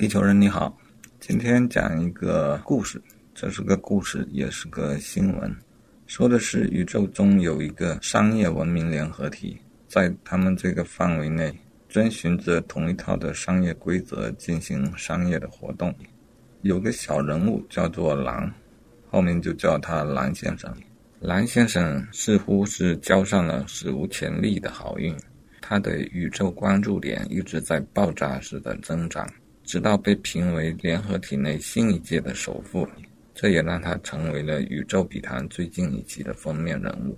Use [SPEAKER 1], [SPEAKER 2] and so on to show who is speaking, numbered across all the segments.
[SPEAKER 1] 地球人你好，今天讲一个故事，这是个故事，也是个新闻。说的是宇宙中有一个商业文明联合体，在他们这个范围内，遵循着同一套的商业规则进行商业的活动。有个小人物叫做狼，后面就叫他狼先生。狼先生似乎是交上了史无前例的好运。他的宇宙关注点一直在爆炸式的增长，直到被评为联合体内新一届的首富，这也让他成为了宇宙笔谈最近一期的封面人物。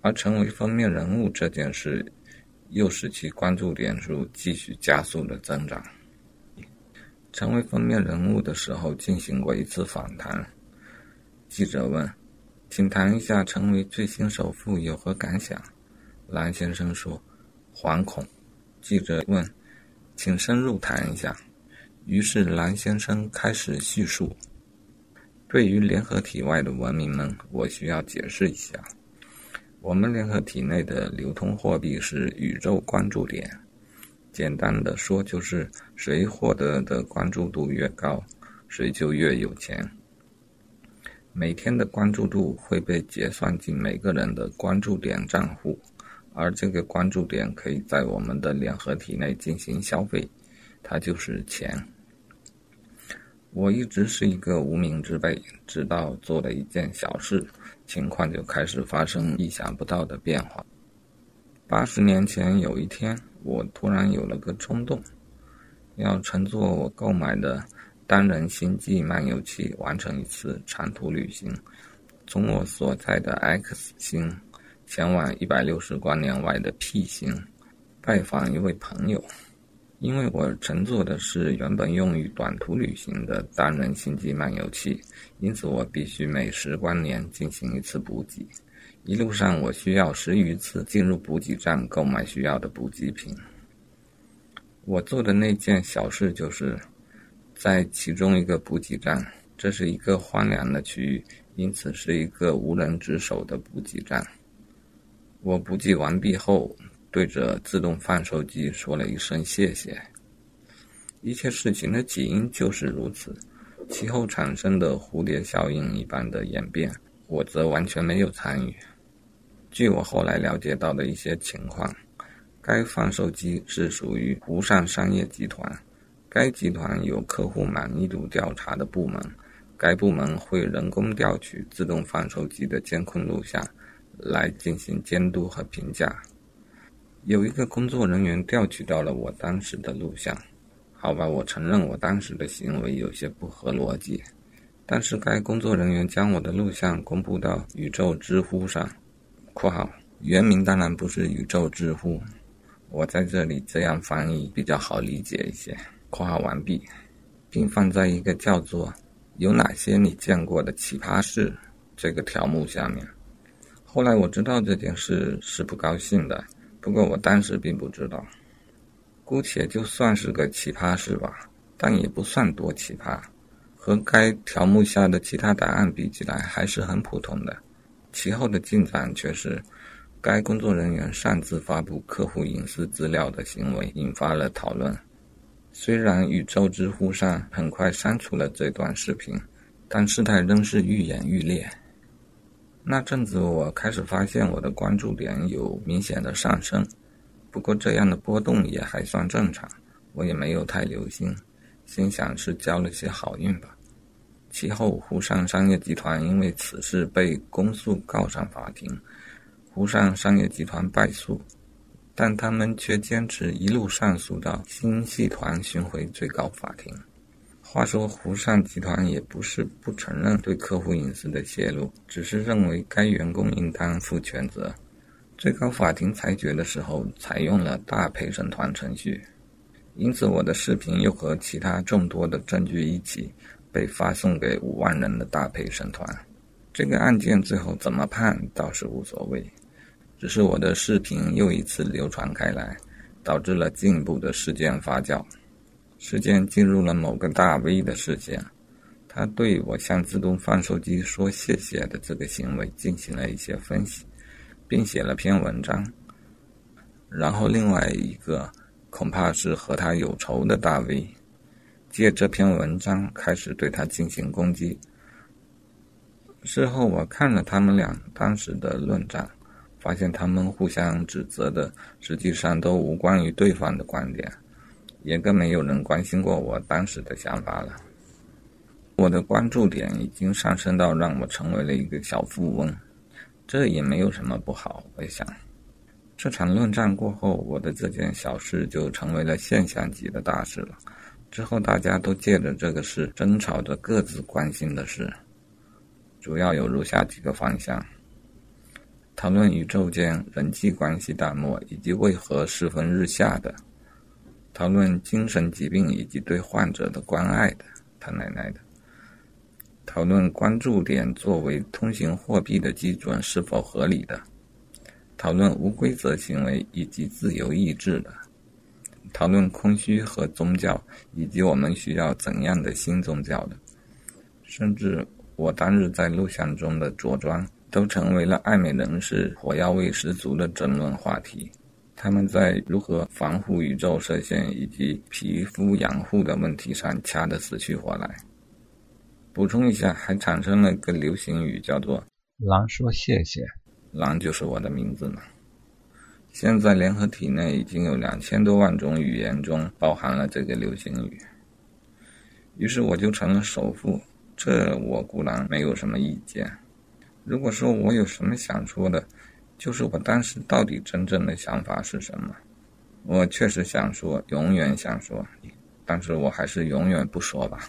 [SPEAKER 1] 而成为封面人物这件事，又使其关注点数继续加速的增长。成为封面人物的时候，进行过一次访谈，记者问：“请谈一下成为最新首富有何感想？”蓝先生说。惶恐，记者问：“请深入谈一下。”于是蓝先生开始叙述：“对于联合体外的文明们，我需要解释一下，我们联合体内的流通货币是宇宙关注点。简单的说，就是谁获得的关注度越高，谁就越有钱。每天的关注度会被结算进每个人的关注点账户。”而这个关注点可以在我们的联合体内进行消费，它就是钱。我一直是一个无名之辈，直到做了一件小事，情况就开始发生意想不到的变化。八十年前有一天，我突然有了个冲动，要乘坐我购买的单人星际漫游器完成一次长途旅行，从我所在的 X 星。前往一百六十光年外的 P 星，拜访一位朋友。因为我乘坐的是原本用于短途旅行的单人星际漫游器，因此我必须每十光年进行一次补给。一路上，我需要十余次进入补给站购买需要的补给品。我做的那件小事就是，在其中一个补给站，这是一个荒凉的区域，因此是一个无人值守的补给站。我补给完毕后，对着自动贩售机说了一声谢谢。一切事情的起因就是如此，其后产生的蝴蝶效应一般的演变，我则完全没有参与。据我后来了解到的一些情况，该贩售机是属于湖上商业集团，该集团有客户满意度调查的部门，该部门会人工调取自动贩售机的监控录像。来进行监督和评价。有一个工作人员调取到了我当时的录像，好吧，我承认我当时的行为有些不合逻辑，但是该工作人员将我的录像公布到宇宙知乎上（括号原名当然不是宇宙知乎，我在这里这样翻译比较好理解一些）。括号完毕，并放在一个叫做“有哪些你见过的奇葩事”这个条目下面。后来我知道这件事是不高兴的，不过我当时并不知道。姑且就算是个奇葩事吧，但也不算多奇葩，和该条目下的其他答案比起来还是很普通的。其后的进展却是，该工作人员擅自发布客户隐私资料的行为引发了讨论。虽然宇宙知乎上很快删除了这段视频，但事态仍是愈演愈烈。那阵子，我开始发现我的关注点有明显的上升，不过这样的波动也还算正常，我也没有太留心，心想是交了些好运吧。其后，湖上商业集团因为此事被公诉告上法庭，湖上商业集团败诉，但他们却坚持一路上诉到新系团巡回最高法庭。话说，湖上集团也不是不承认对客户隐私的泄露，只是认为该员工应当负全责。最高法庭裁决的时候采用了大陪审团程序，因此我的视频又和其他众多的证据一起被发送给五万人的大陪审团。这个案件最后怎么判倒是无所谓，只是我的视频又一次流传开来，导致了进一步的事件发酵。时间进入了某个大 V 的视线，他对我向自动贩售机说谢谢的这个行为进行了一些分析，并写了篇文章。然后另外一个恐怕是和他有仇的大 V，借这篇文章开始对他进行攻击。事后我看了他们俩当时的论战，发现他们互相指责的实际上都无关于对方的观点，也更没有人关心过我当时的想法了。我的关注点已经上升到让我成为了一个小富翁，这也没有什么不好。我想，这场论战过后，我的这件小事就成为了现象级的大事了。之后大家都借着这个事争吵着各自关心的事，主要有如下几个方向：讨论宇宙间人际关系淡漠以及为何世风日下的；讨论精神疾病以及对患者的关爱的；他奶奶的。讨论关注点作为通行货币的基准是否合理的；讨论无规则行为以及自由意志的；讨论空虚和宗教以及我们需要怎样的新宗教的；甚至我当日在录像中的着装都成为了爱美人士火药味十足的争论话题。他们在如何防护宇宙射线以及皮肤养护的问题上掐得死去活来。补充一下，还产生了个流行语，叫做“狼说谢谢”，狼就是我的名字嘛。现在联合体内已经有两千多万种语言中包含了这个流行语，于是我就成了首富。这我固然没有什么意见。如果说我有什么想说的，就是我当时到底真正的想法是什么？我确实想说，永远想说，但是我还是永远不说吧。